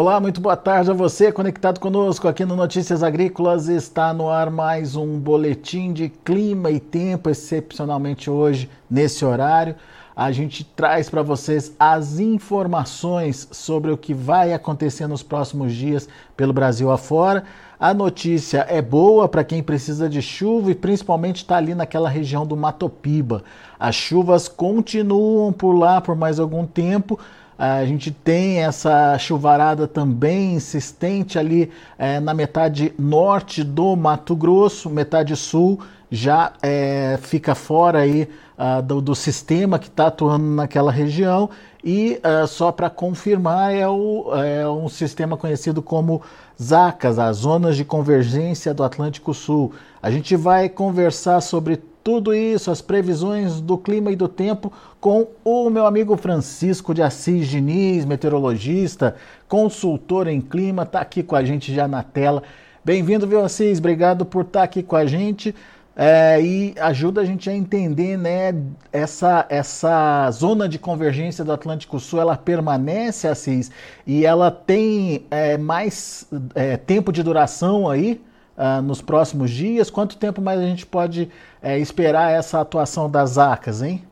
Olá, muito boa tarde a você conectado conosco aqui no Notícias Agrícolas. Está no ar mais um boletim de clima e tempo, excepcionalmente hoje, nesse horário. A gente traz para vocês as informações sobre o que vai acontecer nos próximos dias pelo Brasil afora. A notícia é boa para quem precisa de chuva e principalmente está ali naquela região do Matopiba. As chuvas continuam por lá por mais algum tempo a gente tem essa chuvarada também insistente ali é, na metade norte do Mato Grosso, metade sul já é, fica fora aí uh, do, do, sistema que está atuando naquela região e uh, só para confirmar é, o, é um sistema conhecido como ZACAS, as Zonas de Convergência do Atlântico Sul. A gente vai conversar sobre tudo isso, as previsões do clima e do tempo, com o meu amigo Francisco de Assis Diniz, meteorologista, consultor em clima, está aqui com a gente já na tela. Bem-vindo, viu, Assis? Obrigado por estar tá aqui com a gente. É, e ajuda a gente a entender, né, essa, essa zona de convergência do Atlântico Sul, ela permanece, Assis, e ela tem é, mais é, tempo de duração aí? Uh, nos próximos dias? Quanto tempo mais a gente pode é, esperar essa atuação das ACAS, hein?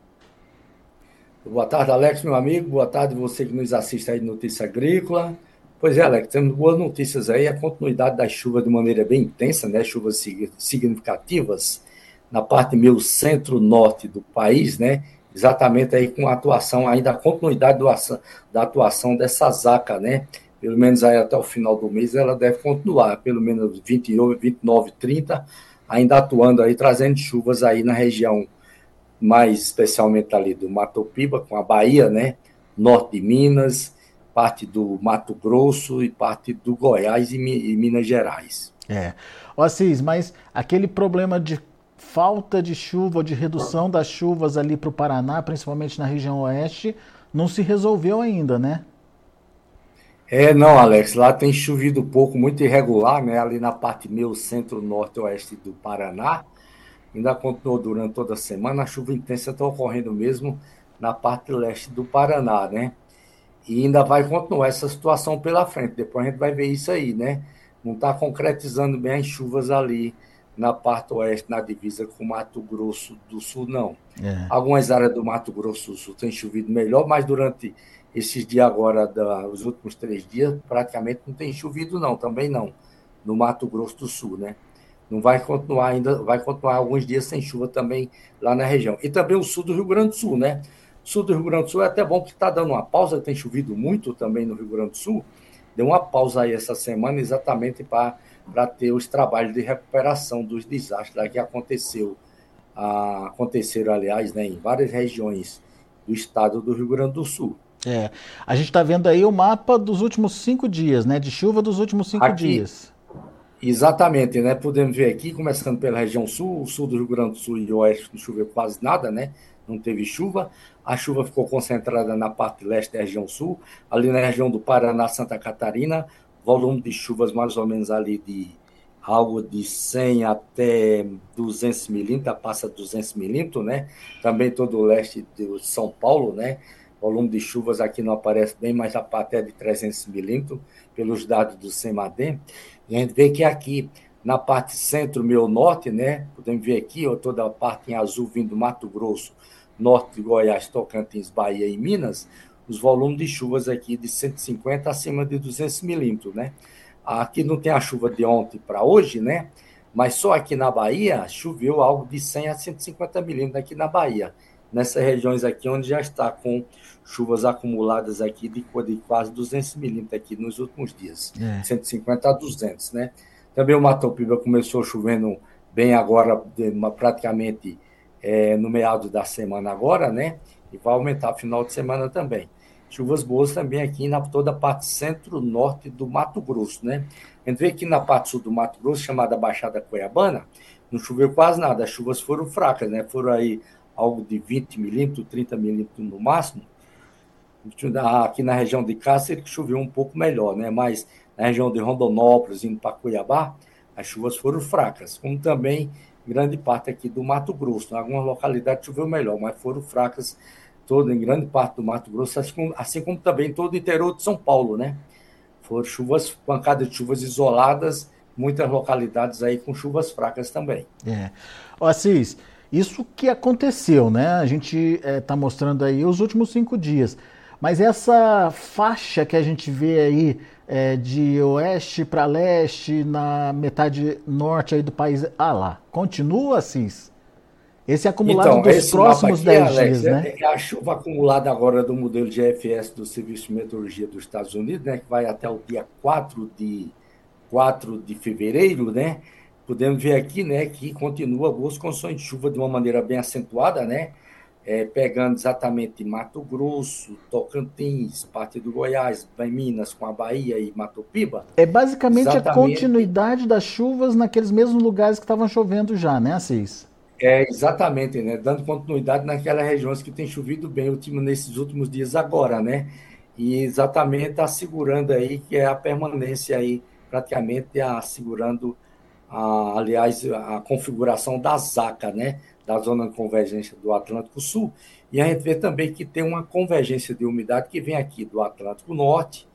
Boa tarde, Alex, meu amigo. Boa tarde você que nos assiste aí de Notícia Agrícola. Pois é, Alex, temos boas notícias aí. A continuidade das chuvas de maneira bem intensa, né? Chuvas significativas na parte meio centro-norte do país, né? Exatamente aí com a atuação, ainda a continuidade do, da atuação dessa ZACA, né? Pelo menos aí até o final do mês, ela deve continuar, pelo menos 28, 29, 30, ainda atuando aí, trazendo chuvas aí na região, mais especialmente ali do Mato Piba, com a Bahia, né? Norte de Minas, parte do Mato Grosso e parte do Goiás e, e Minas Gerais. É. Ó, Assis, mas aquele problema de falta de chuva, de redução das chuvas ali para o Paraná, principalmente na região oeste, não se resolveu ainda, né? É, não, Alex, lá tem chovido pouco, muito irregular, né? Ali na parte meio centro-norte-oeste do Paraná. Ainda continuou durante toda a semana. A chuva intensa está ocorrendo mesmo na parte leste do Paraná, né? E ainda vai continuar essa situação pela frente. Depois a gente vai ver isso aí, né? Não está concretizando bem as chuvas ali na parte oeste, na divisa com Mato Grosso do Sul, não. É. Algumas áreas do Mato Grosso do Sul têm chovido melhor, mas durante esses dias agora, da, os últimos três dias, praticamente não tem chovido, não, também não, no Mato Grosso do Sul, né? Não vai continuar ainda, vai continuar alguns dias sem chuva também lá na região. E também o sul do Rio Grande do Sul, né? O sul do Rio Grande do Sul é até bom que está dando uma pausa, tem chovido muito também no Rio Grande do Sul. Deu uma pausa aí essa semana exatamente para ter os trabalhos de recuperação dos desastres que aconteceu, aconteceram, aliás, né, em várias regiões do estado do Rio Grande do Sul. É. A gente está vendo aí o mapa dos últimos cinco dias, né? De chuva dos últimos cinco aqui, dias. Exatamente, né? Podemos ver aqui, começando pela região sul, o sul do Rio Grande do Sul e oeste não choveu quase nada, né? Não teve chuva. A chuva ficou concentrada na parte leste da região sul, ali na região do Paraná, Santa Catarina, volume de chuvas mais ou menos ali de algo de 100 até 200 milímetros, passa 200 milímetros, né? Também todo o leste de São Paulo, né? volume de chuvas aqui não aparece bem, mas até de 300 milímetros, pelos dados do CEMADEM. E a gente vê que aqui, na parte centro, meu norte, né? Podemos ver aqui, ó, toda a parte em azul vindo do Mato Grosso, norte de Goiás, Tocantins, Bahia e Minas, os volumes de chuvas aqui de 150 acima de 200 milímetros, né? Aqui não tem a chuva de ontem para hoje, né? Mas só aqui na Bahia choveu algo de 100 a 150 milímetros aqui na Bahia nessas regiões aqui onde já está com chuvas acumuladas aqui de, de quase 200 milímetros aqui nos últimos dias, é. 150 a 200, né? Também o Mato Piba começou chovendo bem agora, praticamente é, no meado da semana agora, né? E vai aumentar final de semana também. Chuvas boas também aqui na toda a parte centro-norte do Mato Grosso, né? A gente vê aqui na parte sul do Mato Grosso, chamada Baixada Cuiabana, não choveu quase nada, as chuvas foram fracas, né? Foram aí algo de 20 milímetros, 30 milímetros no máximo. Aqui na região de Cáceres choveu um pouco melhor, né? Mas na região de Rondonópolis, indo para Cuiabá, as chuvas foram fracas, como também grande parte aqui do Mato Grosso. Em algumas localidades choveu melhor, mas foram fracas todo, em grande parte do Mato Grosso, assim como, assim como também todo o interior de São Paulo, né? Foram chuvas, pancadas de chuvas isoladas, muitas localidades aí com chuvas fracas também. É. Ó, Assis, isso que aconteceu, né? A gente está é, mostrando aí os últimos cinco dias. Mas essa faixa que a gente vê aí é, de oeste para leste, na metade norte aí do país, ah lá, continua, Assis? Esse acumulado então, dos próximos 10 dias, é, né? É a chuva acumulada agora do modelo GFS do Serviço de Meteorologia dos Estados Unidos, né, que vai até o dia 4 de, 4 de fevereiro, né? Podemos ver aqui, né, que continua boas condições de chuva de uma maneira bem acentuada, né? É, pegando exatamente Mato Grosso, Tocantins, parte do Goiás, Minas com a Bahia e Mato Piba. É basicamente exatamente... a continuidade das chuvas naqueles mesmos lugares que estavam chovendo já, né, Assis? É, exatamente, né? Dando continuidade naquelas regiões que tem chovido bem último, nesses últimos dias agora, né? E exatamente assegurando aí que é a permanência aí, praticamente assegurando, a, aliás, a configuração da ZACA, né? Da zona de convergência do Atlântico Sul. E a gente vê também que tem uma convergência de umidade que vem aqui do Atlântico Norte,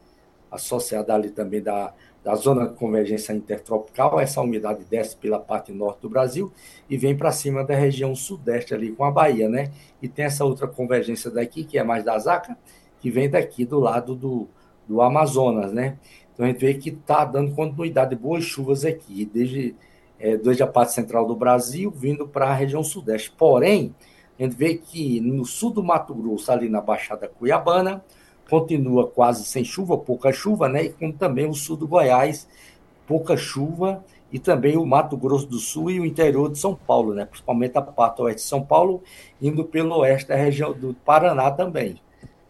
associada ali também da, da zona de convergência intertropical, essa umidade desce pela parte norte do Brasil e vem para cima da região sudeste ali com a Bahia, né? E tem essa outra convergência daqui, que é mais da Zaca, que vem daqui do lado do, do Amazonas, né? Então a gente vê que está dando continuidade de boas chuvas aqui, desde, é, desde a parte central do Brasil, vindo para a região sudeste. Porém, a gente vê que no sul do Mato Grosso, ali na Baixada Cuiabana, continua quase sem chuva, pouca chuva, né? E como também o sul do Goiás, pouca chuva, e também o Mato Grosso do Sul e o interior de São Paulo, né? Principalmente a parte oeste de São Paulo, indo pelo oeste da região do Paraná também.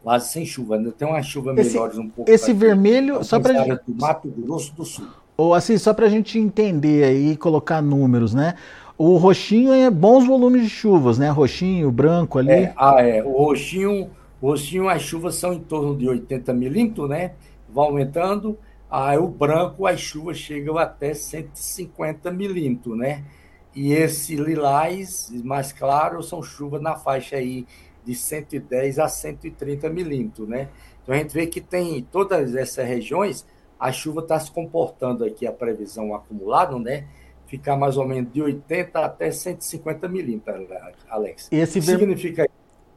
Quase sem chuva, né? Tem uma chuva melhores um pouco. Esse vermelho, só para gente... do Mato Grosso do Sul. Ou assim, só para a gente entender aí e colocar números, né? O roxinho é bons volumes de chuvas, né? Roxinho, branco ali. É, ah, é. O roxinho Roxinho, as chuvas são em torno de 80 milímetros, né? Vai aumentando. Aí o branco, as chuvas chegam até 150 milímetros, né? E esse lilás mais claro são chuvas na faixa aí de 110 a 130 milímetros, né? Então a gente vê que tem em todas essas regiões, a chuva está se comportando aqui, a previsão acumulada, né? Ficar mais ou menos de 80 até 150 milímetros, Alex. Esse significa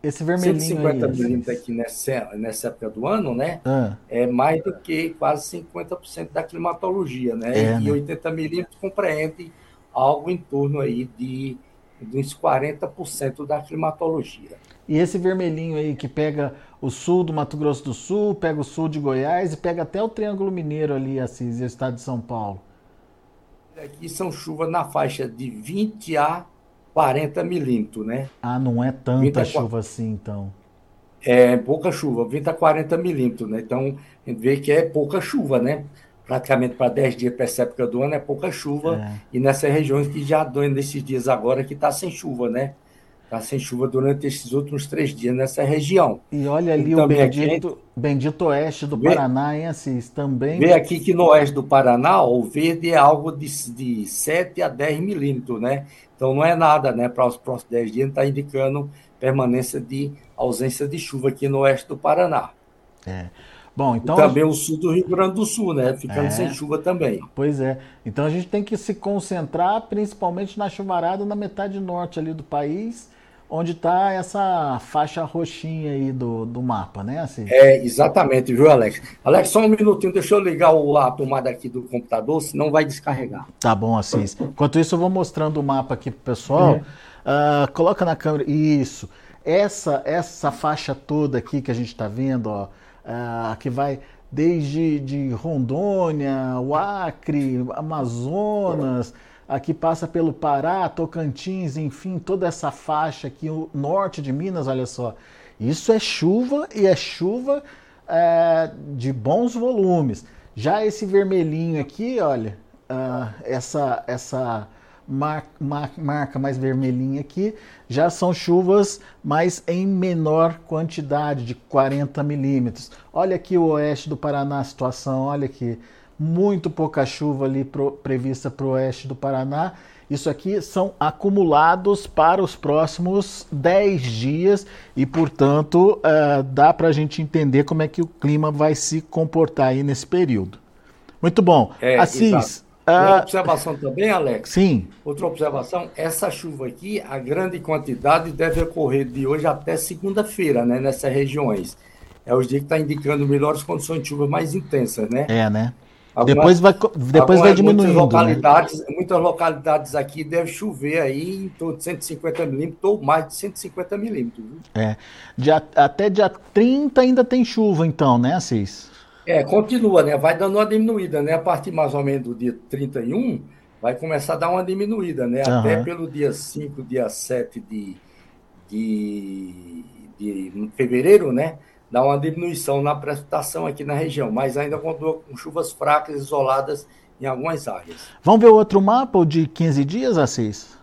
esse vermelhinho 150 milímetros aqui nessa, nessa época do ano, né? Ah. É mais do que quase 50% da climatologia, né? É, e né? 80 milímetros compreende algo em torno aí de, de uns 40% da climatologia. E esse vermelhinho aí que pega o sul do Mato Grosso do Sul, pega o sul de Goiás e pega até o Triângulo Mineiro ali, Assis, e o estado de São Paulo. Aqui são chuvas na faixa de 20 a 40 milímetros, né? Ah, não é tanta chuva assim, então. É pouca chuva, 20 a 40 milímetros, né? Então, a gente vê que é pouca chuva, né? Praticamente para 10 dias para essa época do ano é pouca chuva. É. E nessas regiões que já dão nesses dias agora que está sem chuva, né? Está sem chuva durante esses últimos três dias nessa região. E olha ali e o bendito, aqui, bendito oeste do vê, Paraná, hein, Assis? Também. Vê aqui que no oeste do Paraná, o verde é algo de, de 7 a 10 milímetros, né? Então não é nada, né? Para os próximos 10 dias está indicando permanência de ausência de chuva aqui no oeste do Paraná. É. Bom, então. E também o sul do Rio Grande do Sul, né? Ficando é. sem chuva também. Pois é. Então a gente tem que se concentrar principalmente na chuvarada na metade norte ali do país, onde está essa faixa roxinha aí do, do mapa, né? Assim. É, exatamente, viu, Alex? Alex, só um minutinho, deixa eu ligar o, a tomada aqui do computador, senão vai descarregar. Tá bom, Assis. Enquanto isso, eu vou mostrando o mapa aqui pro pessoal. Uh, coloca na câmera. Isso. Essa, essa faixa toda aqui que a gente está vendo, ó, uh, que vai desde de Rondônia, o Acre, Amazonas aqui passa pelo Pará, Tocantins, enfim, toda essa faixa aqui, o norte de Minas, olha só. Isso é chuva e é chuva é, de bons volumes. Já esse vermelhinho aqui, olha, uh, essa, essa mar, mar, marca mais vermelhinha aqui, já são chuvas, mas em menor quantidade, de 40 milímetros. Olha aqui o oeste do Paraná, a situação, olha aqui muito pouca chuva ali pro, prevista para o oeste do Paraná Isso aqui são acumulados para os próximos 10 dias e, portanto, uh, dá para a gente entender como é que o clima vai se comportar aí nesse período. Muito bom. É, Assis. Uma observação também, Alex. Sim. Outra observação, essa chuva aqui, a grande quantidade deve ocorrer de hoje até segunda-feira, né, nessas regiões. É os dias que está indicando melhores condições de chuva mais intensas, né? É, né? Algumas, depois vai, depois vai diminuindo. Muitas né? localidades, né? muitas localidades aqui deve chover aí em torno de 150 milímetros ou mais de 150 milímetros. É. Dia, até dia 30 ainda tem chuva, então, né, Assis? É, continua, né? Vai dando uma diminuída, né? A partir mais ou menos do dia 31, vai começar a dar uma diminuída, né? Uhum. Até pelo dia 5, dia 7 de, de, de fevereiro, né? Dá uma diminuição na precipitação aqui na região, mas ainda continua com chuvas fracas isoladas em algumas áreas. Vamos ver outro mapa, o de 15 dias, Assis?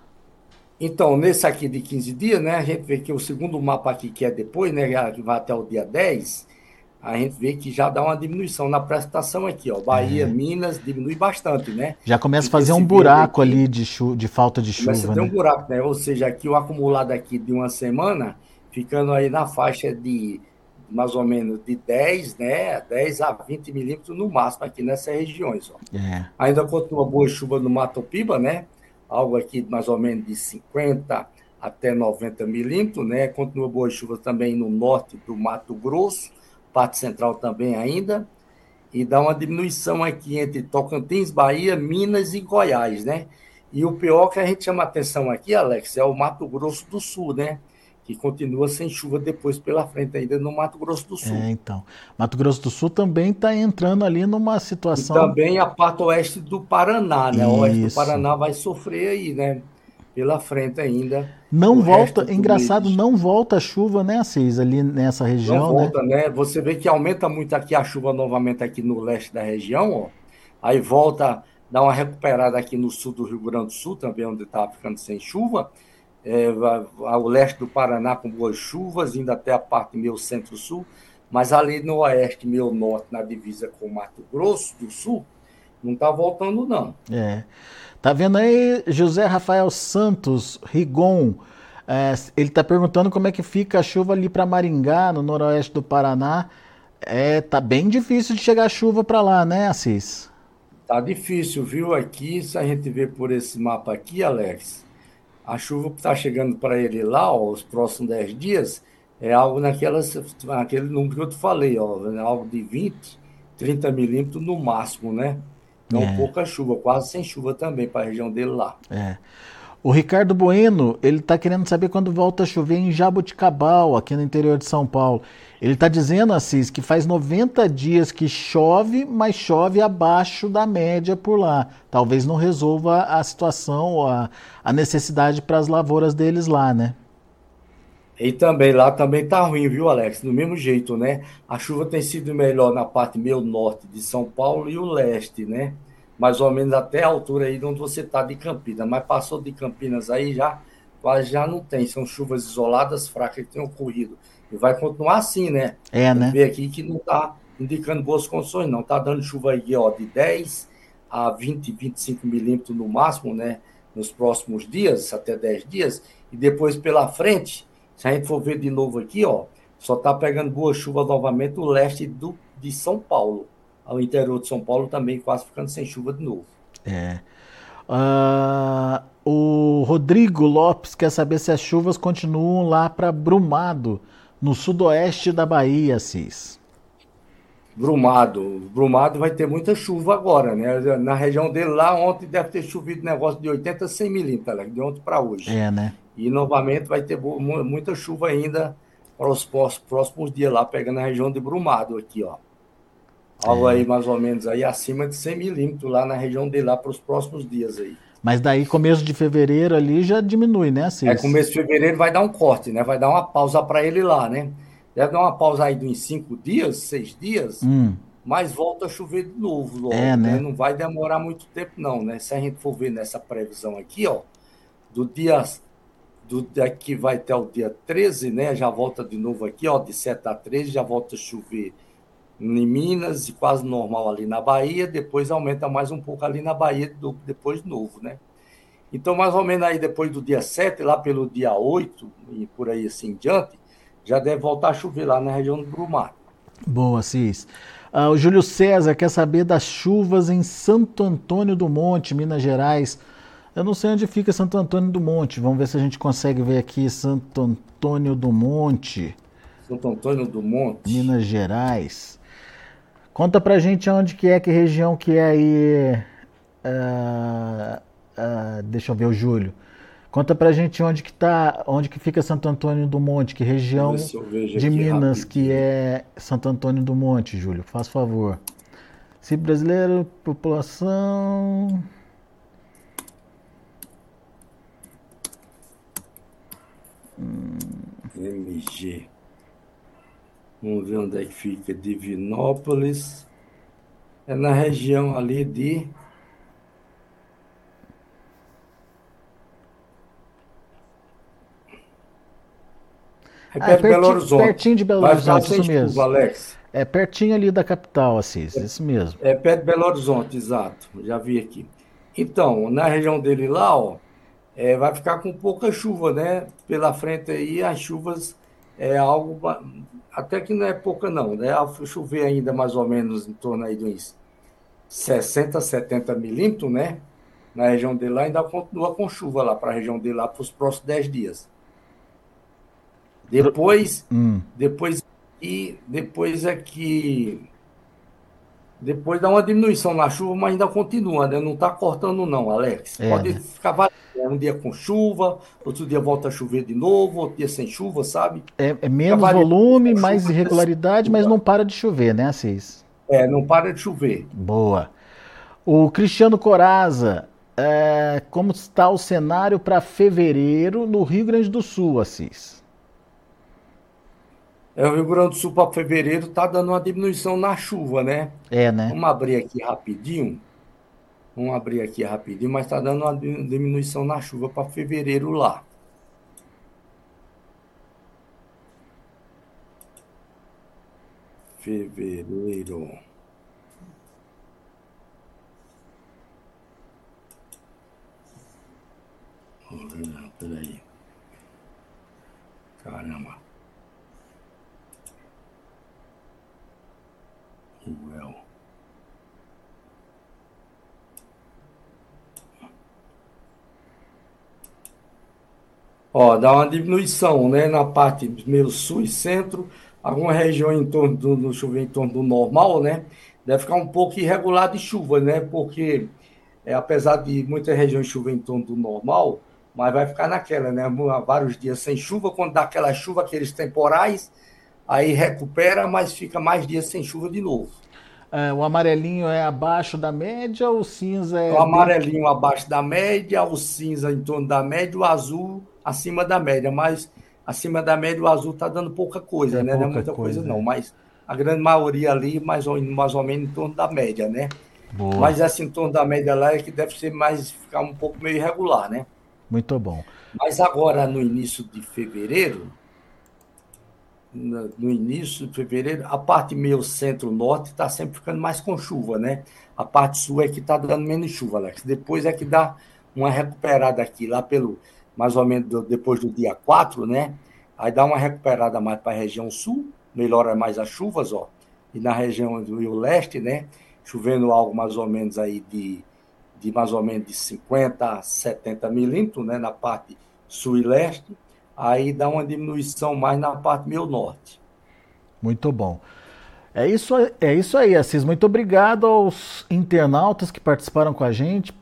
Então, nesse aqui de 15 dias, né? A gente vê que o segundo mapa aqui, que é depois, né? Que vai até o dia 10 a gente vê que já dá uma diminuição na prestação aqui, ó. Bahia, é. Minas, diminui bastante, né? Já começa a fazer um buraco aqui, ali de, chu de falta de chuva. Começa a né? um buraco, né? Ou seja, aqui o acumulado aqui de uma semana, ficando aí na faixa de mais ou menos de 10, né? 10 a 20 milímetros no máximo aqui nessas regiões, ó. É. Ainda continua boa chuva no Mato Piba, né? Algo aqui mais ou menos de 50 até 90 milímetros, né? Continua boa chuva também no norte do Mato Grosso parte central também ainda, e dá uma diminuição aqui entre Tocantins, Bahia, Minas e Goiás, né? E o pior que a gente chama atenção aqui, Alex, é o Mato Grosso do Sul, né? Que continua sem chuva depois pela frente, ainda no Mato Grosso do Sul. É, então. Mato Grosso do Sul também está entrando ali numa situação. E também a parte oeste do Paraná, né? O oeste do Paraná vai sofrer aí, né? pela frente ainda. Não volta, engraçado, mês. não volta a chuva, né, Assis, ali nessa região, não volta, né? né? Você vê que aumenta muito aqui a chuva novamente aqui no leste da região, ó. Aí volta, dá uma recuperada aqui no sul do Rio Grande do Sul, também onde estava ficando sem chuva. É, ao leste do Paraná com boas chuvas, indo até a parte meio centro-sul, mas ali no oeste, meio norte, na divisa com o Mato Grosso do Sul, não está voltando, não. É. Tá vendo aí José Rafael Santos Rigon? É, ele está perguntando como é que fica a chuva ali para Maringá, no noroeste do Paraná. É, tá bem difícil de chegar chuva para lá, né, Assis? Tá difícil, viu? Aqui, se a gente ver por esse mapa aqui, Alex, a chuva que está chegando para ele lá, ó, os próximos 10 dias, é algo naquelas, naquele número que eu te falei, ó, algo de 20, 30 milímetros no máximo, né? Então, é. pouca chuva, quase sem chuva também para a região dele lá. É. O Ricardo Bueno, ele está querendo saber quando volta a chover em Jabuticabal, aqui no interior de São Paulo. Ele está dizendo, Assis, que faz 90 dias que chove, mas chove abaixo da média por lá. Talvez não resolva a situação, a, a necessidade para as lavouras deles lá, né? E também lá também tá ruim, viu, Alex? Do mesmo jeito, né? A chuva tem sido melhor na parte meio norte de São Paulo e o leste, né? Mais ou menos até a altura aí de onde você tá de Campinas. Mas passou de Campinas aí já, quase já não tem. São chuvas isoladas, fracas que têm ocorrido. E vai continuar assim, né? É, né? Ver aqui que não tá indicando boas condições, não. Tá dando chuva aí, ó, de 10 a 20, 25 milímetros no máximo, né? Nos próximos dias, até 10 dias. E depois pela frente se a gente for ver de novo aqui, ó, só está pegando boa chuva novamente o leste do, de São Paulo. Ao interior de São Paulo também quase ficando sem chuva de novo. É. Uh, o Rodrigo Lopes quer saber se as chuvas continuam lá para Brumado, no sudoeste da Bahia, Cis. Brumado. Brumado vai ter muita chuva agora, né? Na região dele lá, ontem deve ter chovido negócio de 80 a 100 milímetros, de ontem para hoje. É, né? E novamente vai ter muita chuva ainda para os próximos dias lá, pegando a região de Brumado aqui, ó. Algo é. aí mais ou menos aí acima de 100 milímetros lá na região de lá para os próximos dias aí. Mas daí começo de fevereiro ali já diminui, né, Cis? É, começo de fevereiro vai dar um corte, né? Vai dar uma pausa para ele lá, né? Deve dar uma pausa aí de cinco dias, seis dias, hum. mas volta a chover de novo logo, é, né? né? Não vai demorar muito tempo não, né? Se a gente for ver nessa previsão aqui, ó, do dia do daqui vai até o dia 13, né? Já volta de novo aqui, ó, de 7 a 13, já volta a chover em Minas e quase normal ali na Bahia, depois aumenta mais um pouco ali na Bahia do, depois de novo, né? Então, mais ou menos aí depois do dia 7, lá pelo dia 8 e por aí assim em diante, já deve voltar a chover lá na região do Brumar. Boa, Cis. Ah, o Júlio César quer saber das chuvas em Santo Antônio do Monte, Minas Gerais. Eu não sei onde fica Santo Antônio do Monte. Vamos ver se a gente consegue ver aqui Santo Antônio do Monte. Santo Antônio do Monte. Minas Gerais. Conta pra gente onde que é, que região que é aí. Uh, uh, deixa eu ver o Júlio. Conta pra gente onde que tá, onde que fica Santo Antônio do Monte, que região de Minas rapidinho. que é Santo Antônio do Monte, Júlio, faz favor. Se brasileiro, população. MG. Vamos ver onde é que fica. Divinópolis. É na região ali de. É perto ah, é de Belo Horizonte. Pertinho de Belo Horizonte, isso mesmo. Alex. É pertinho ali da capital, Assis, é, isso mesmo. É perto de Belo Horizonte, exato. Já vi aqui. Então, na região dele lá, ó, é, vai ficar com pouca chuva, né? Pela frente aí, as chuvas é algo até que não é pouca não, né? Chover ainda mais ou menos em torno aí de uns 60, 70 milímetros, né? Na região dele lá, ainda continua com chuva lá para a região dele lá para os próximos 10 dias. Depois, hum. depois e depois é que depois dá uma diminuição na chuva, mas ainda continua, né? Não está cortando não, Alex. É, Pode né? ficar é um dia com chuva, outro dia volta a chover de novo, outro dia sem chuva, sabe? É, é menos volume, mais irregularidade, mas não para de chover, né, Assis? É, não para de chover. Boa. O Cristiano Coraza, é, como está o cenário para fevereiro no Rio Grande do Sul, Assis? É, o Rio Grande do Sul para fevereiro está dando uma diminuição na chuva, né? É, né? Vamos abrir aqui rapidinho. Vamos abrir aqui rapidinho, mas está dando uma diminuição na chuva para fevereiro lá. Fevereiro. Peraí. Caramba. Ó, dá uma diminuição, né, na parte meio sul e centro, alguma região em torno do, do em torno do normal, né, deve ficar um pouco irregular de chuva, né, porque é, apesar de muitas regiões chover em torno do normal, mas vai ficar naquela, né, vários dias sem chuva, quando dá aquela chuva, aqueles temporais, aí recupera, mas fica mais dias sem chuva de novo. É, o amarelinho é abaixo da média, o cinza é. O amarelinho abaixo da média, o cinza em torno da média, o azul acima da média, mas acima da média o azul está dando pouca coisa, é né? Pouca não é muita coisa, coisa não, é. mas a grande maioria ali, mais ou, mais ou menos em torno da média, né? Boa. Mas essa em torno da média lá é que deve ser mais, ficar um pouco meio irregular, né? Muito bom. Mas agora, no início de fevereiro, no início de fevereiro, a parte meio centro-norte está sempre ficando mais com chuva, né? A parte sul é que está dando menos chuva, Alex. Depois é que dá uma recuperada aqui, lá pelo mais ou menos do, depois do dia 4, né? Aí dá uma recuperada mais para a região sul, melhora mais as chuvas, ó. E na região do Rio Leste, né? Chovendo algo mais ou menos aí de, de mais ou menos de 50 a 70 milímetros, né? Na parte sul e leste. Aí dá uma diminuição mais na parte meio norte. Muito bom. É isso, é isso aí, Assis. Muito obrigado aos internautas que participaram com a gente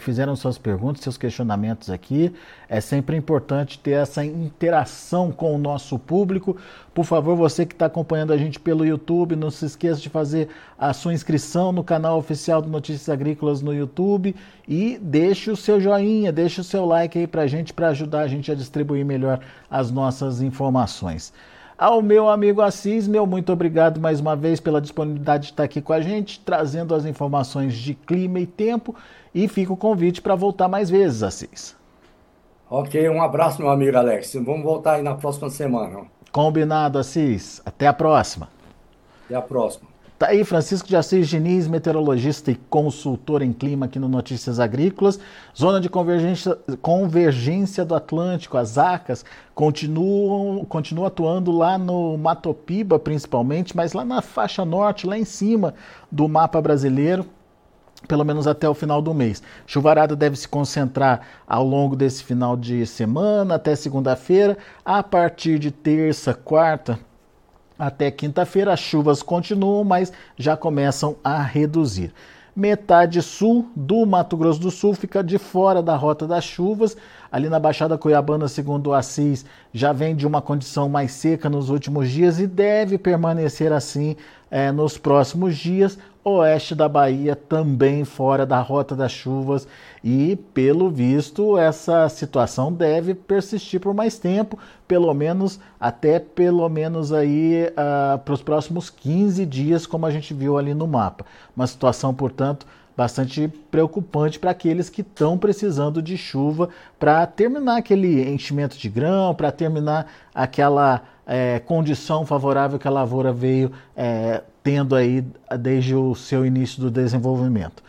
fizeram suas perguntas, seus questionamentos aqui. É sempre importante ter essa interação com o nosso público. Por favor, você que está acompanhando a gente pelo YouTube, não se esqueça de fazer a sua inscrição no canal oficial do Notícias Agrícolas no YouTube e deixe o seu joinha, deixe o seu like aí para a gente, para ajudar a gente a distribuir melhor as nossas informações. Ao meu amigo Assis, meu muito obrigado mais uma vez pela disponibilidade de estar aqui com a gente, trazendo as informações de clima e tempo. E fica o convite para voltar mais vezes, Assis. Ok, um abraço, meu amigo Alex. Vamos voltar aí na próxima semana. Combinado, Assis. Até a próxima. Até a próxima. Tá aí Francisco de Assis Diniz, meteorologista e consultor em clima aqui no Notícias Agrícolas. Zona de convergência, convergência do Atlântico, as ACAS, continuam, continuam atuando lá no Matopiba principalmente, mas lá na faixa norte, lá em cima do mapa brasileiro pelo menos até o final do mês. Chuvarada deve se concentrar ao longo desse final de semana, até segunda-feira. A partir de terça, quarta, até quinta-feira, as chuvas continuam, mas já começam a reduzir. Metade sul do Mato Grosso do Sul fica de fora da rota das chuvas. Ali na Baixada Cuiabana, segundo o Assis, já vem de uma condição mais seca nos últimos dias e deve permanecer assim é, nos próximos dias oeste da Bahia também fora da rota das chuvas e pelo visto essa situação deve persistir por mais tempo, pelo menos até pelo menos aí uh, para os próximos 15 dias, como a gente viu ali no mapa. Uma situação, portanto, bastante preocupante para aqueles que estão precisando de chuva para terminar aquele enchimento de grão, para terminar aquela é, condição favorável que a lavoura veio é, tendo aí desde o seu início do desenvolvimento.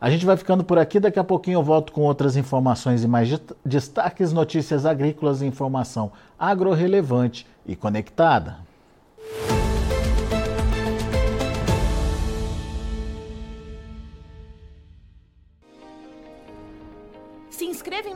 A gente vai ficando por aqui, daqui a pouquinho eu volto com outras informações e mais destaques, notícias agrícolas e informação agro-relevante e conectada.